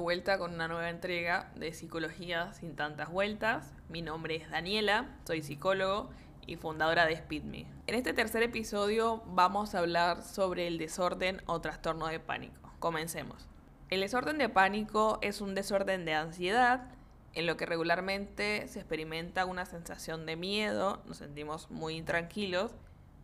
vuelta con una nueva entrega de Psicología sin tantas vueltas. Mi nombre es Daniela, soy psicólogo y fundadora de SpeedMe. En este tercer episodio vamos a hablar sobre el desorden o trastorno de pánico. Comencemos. El desorden de pánico es un desorden de ansiedad en lo que regularmente se experimenta una sensación de miedo, nos sentimos muy intranquilos,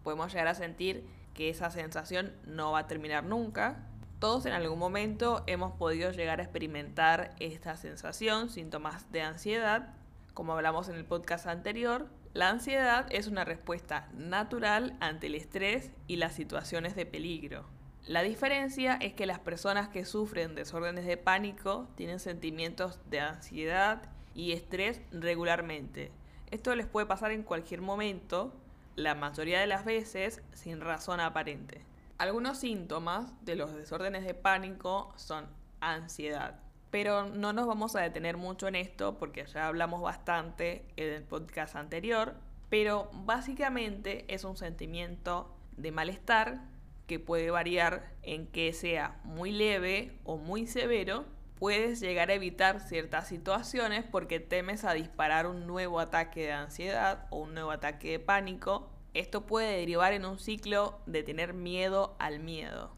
podemos llegar a sentir que esa sensación no va a terminar nunca. Todos en algún momento hemos podido llegar a experimentar esta sensación, síntomas de ansiedad. Como hablamos en el podcast anterior, la ansiedad es una respuesta natural ante el estrés y las situaciones de peligro. La diferencia es que las personas que sufren desórdenes de pánico tienen sentimientos de ansiedad y estrés regularmente. Esto les puede pasar en cualquier momento, la mayoría de las veces sin razón aparente. Algunos síntomas de los desórdenes de pánico son ansiedad, pero no nos vamos a detener mucho en esto porque ya hablamos bastante en el podcast anterior, pero básicamente es un sentimiento de malestar que puede variar en que sea muy leve o muy severo. Puedes llegar a evitar ciertas situaciones porque temes a disparar un nuevo ataque de ansiedad o un nuevo ataque de pánico esto puede derivar en un ciclo de tener miedo al miedo.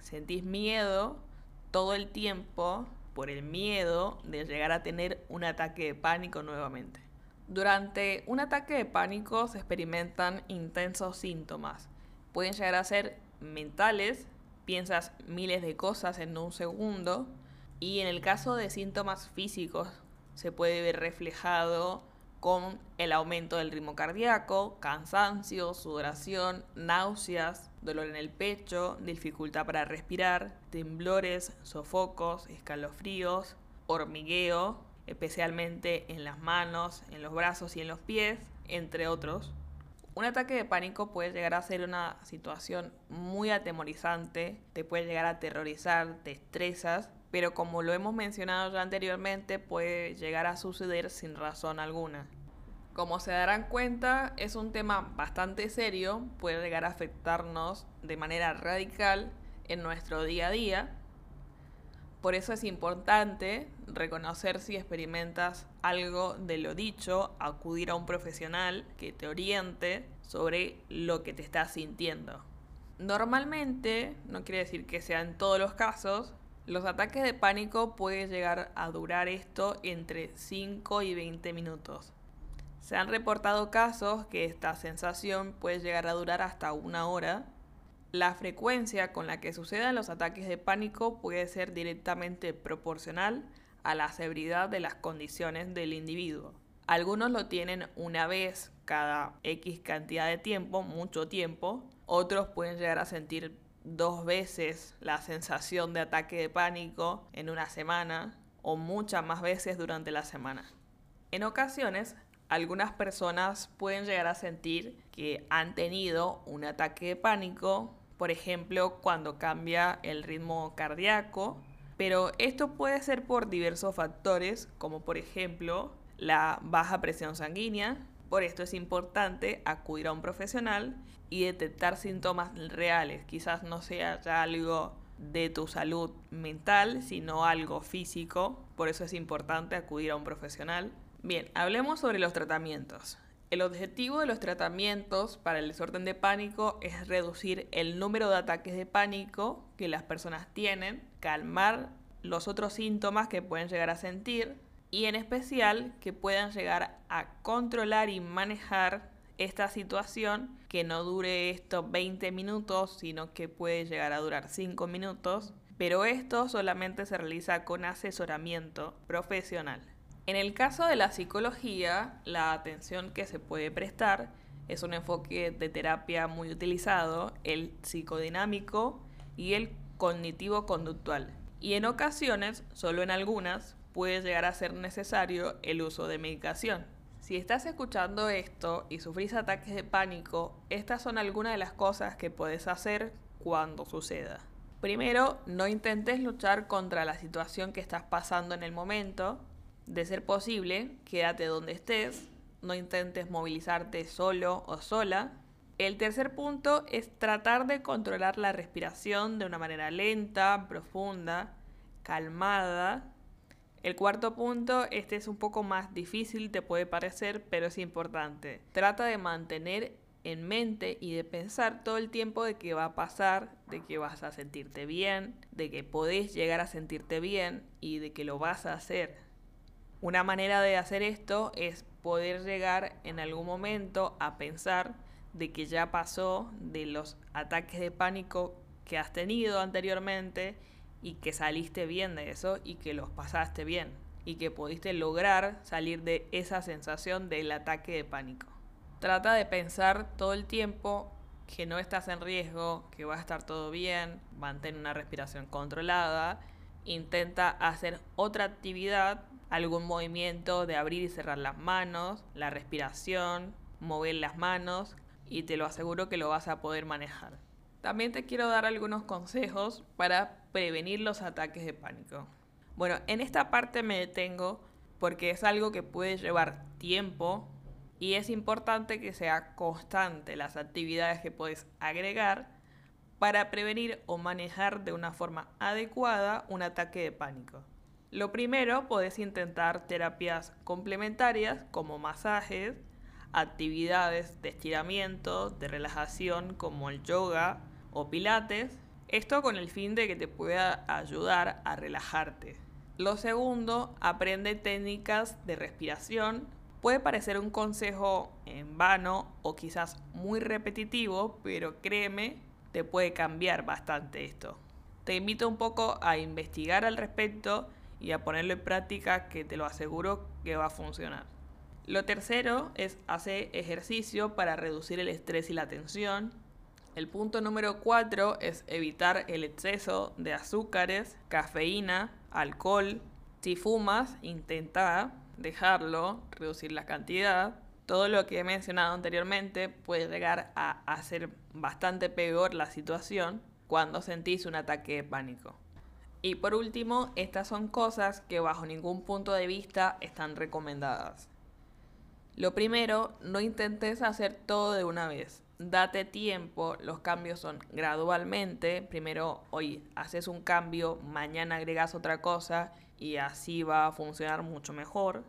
Sentís miedo todo el tiempo por el miedo de llegar a tener un ataque de pánico nuevamente. Durante un ataque de pánico se experimentan intensos síntomas. Pueden llegar a ser mentales, piensas miles de cosas en un segundo, y en el caso de síntomas físicos se puede ver reflejado con el aumento del ritmo cardíaco, cansancio, sudoración, náuseas, dolor en el pecho, dificultad para respirar, temblores, sofocos, escalofríos, hormigueo, especialmente en las manos, en los brazos y en los pies, entre otros. Un ataque de pánico puede llegar a ser una situación muy atemorizante, te puede llegar a aterrorizar, te estresas pero como lo hemos mencionado ya anteriormente, puede llegar a suceder sin razón alguna. Como se darán cuenta, es un tema bastante serio, puede llegar a afectarnos de manera radical en nuestro día a día. Por eso es importante reconocer si experimentas algo de lo dicho, acudir a un profesional que te oriente sobre lo que te estás sintiendo. Normalmente, no quiere decir que sea en todos los casos, los ataques de pánico pueden llegar a durar esto entre 5 y 20 minutos. Se han reportado casos que esta sensación puede llegar a durar hasta una hora. La frecuencia con la que sucedan los ataques de pánico puede ser directamente proporcional a la severidad de las condiciones del individuo. Algunos lo tienen una vez cada X cantidad de tiempo, mucho tiempo. Otros pueden llegar a sentir dos veces la sensación de ataque de pánico en una semana o muchas más veces durante la semana. En ocasiones, algunas personas pueden llegar a sentir que han tenido un ataque de pánico, por ejemplo, cuando cambia el ritmo cardíaco, pero esto puede ser por diversos factores, como por ejemplo la baja presión sanguínea, por esto es importante acudir a un profesional y detectar síntomas reales. Quizás no sea ya algo de tu salud mental, sino algo físico. Por eso es importante acudir a un profesional. Bien, hablemos sobre los tratamientos. El objetivo de los tratamientos para el desorden de pánico es reducir el número de ataques de pánico que las personas tienen, calmar los otros síntomas que pueden llegar a sentir, y en especial que puedan llegar a controlar y manejar esta situación que no dure estos 20 minutos, sino que puede llegar a durar 5 minutos, pero esto solamente se realiza con asesoramiento profesional. En el caso de la psicología, la atención que se puede prestar es un enfoque de terapia muy utilizado, el psicodinámico y el cognitivo-conductual. Y en ocasiones, solo en algunas, puede llegar a ser necesario el uso de medicación. Si estás escuchando esto y sufrís ataques de pánico, estas son algunas de las cosas que puedes hacer cuando suceda. Primero, no intentes luchar contra la situación que estás pasando en el momento. De ser posible, quédate donde estés. No intentes movilizarte solo o sola. El tercer punto es tratar de controlar la respiración de una manera lenta, profunda, calmada El cuarto punto, este es un poco más difícil, te puede parecer, pero es importante. Trata de mantener en mente y de pensar todo el tiempo de que va a pasar, de que vas a sentirte bien, de que podés llegar a sentirte bien y de que lo vas a hacer. Una manera de hacer esto es poder llegar en algún momento a pensar de que ya pasó de los ataques de pánico que has tenido anteriormente y que saliste bien de eso y que los pasaste bien y que pudiste lograr salir de esa sensación del ataque de pánico. Trata de pensar todo el tiempo que no estás en riesgo, que va a estar todo bien, mantén una respiración controlada, intenta hacer otra actividad, algún movimiento de abrir y cerrar las manos, la respiración, mover las manos y te lo aseguro que lo vas a poder manejar. También te quiero dar algunos consejos para prevenir los ataques de pánico. Bueno, en esta parte me detengo porque es algo que puede llevar tiempo y es importante que sea constante las actividades que puedes agregar para prevenir o manejar de una forma adecuada un ataque de pánico. Lo primero, puedes intentar terapias complementarias como masajes, actividades de estiramiento, de relajación como el yoga, o pilates. Esto con el fin de que te pueda ayudar a relajarte. Lo segundo, aprende técnicas de respiración. Puede parecer un consejo en vano o quizás muy repetitivo, pero créeme, te puede cambiar bastante esto. Te invito un poco a investigar al respecto y a ponerlo en práctica que te lo aseguro que va a funcionar. Lo tercero es hacer ejercicio para reducir el estrés y la tensión. El punto número 4 es evitar el exceso de azúcares, cafeína, alcohol. Si fumas, intenta dejarlo, reducir la cantidad. Todo lo que he mencionado anteriormente puede llegar a hacer bastante peor la situación cuando sentís un ataque de pánico. Y por último, estas son cosas que bajo ningún punto de vista están recomendadas. Lo primero, no intentes hacer todo de una vez date tiempo, los cambios son gradualmente, primero hoy haces un cambio, mañana agregas otra cosa y así va a funcionar mucho mejor.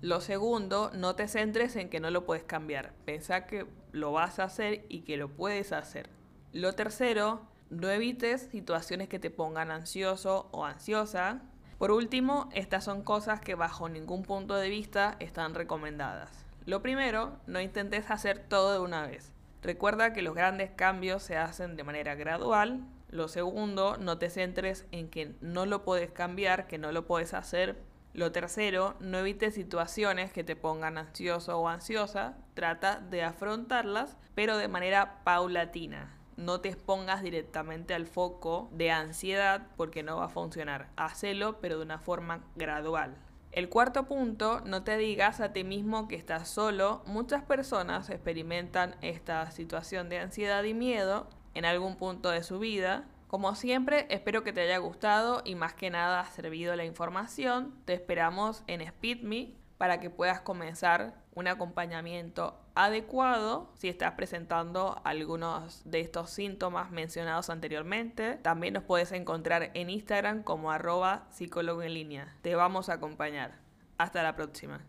Lo segundo, no te centres en que no lo puedes cambiar, pensá que lo vas a hacer y que lo puedes hacer. Lo tercero, no evites situaciones que te pongan ansioso o ansiosa. Por último, estas son cosas que bajo ningún punto de vista están recomendadas. Lo primero, no intentes hacer todo de una vez. Recuerda que los grandes cambios se hacen de manera gradual. Lo segundo, no te centres en que no lo puedes cambiar, que no lo puedes hacer. Lo tercero, no evites situaciones que te pongan ansioso o ansiosa. Trata de afrontarlas, pero de manera paulatina. No te expongas directamente al foco de ansiedad porque no va a funcionar. Hacelo, pero de una forma gradual. El cuarto punto, no te digas a ti mismo que estás solo. Muchas personas experimentan esta situación de ansiedad y miedo en algún punto de su vida. Como siempre, espero que te haya gustado y más que nada servido la información. Te esperamos en SpeedMe para que puedas comenzar un acompañamiento adecuado si estás presentando algunos de estos síntomas mencionados anteriormente. También nos puedes encontrar en Instagram como arroba psicólogo en línea. Te vamos a acompañar. Hasta la próxima.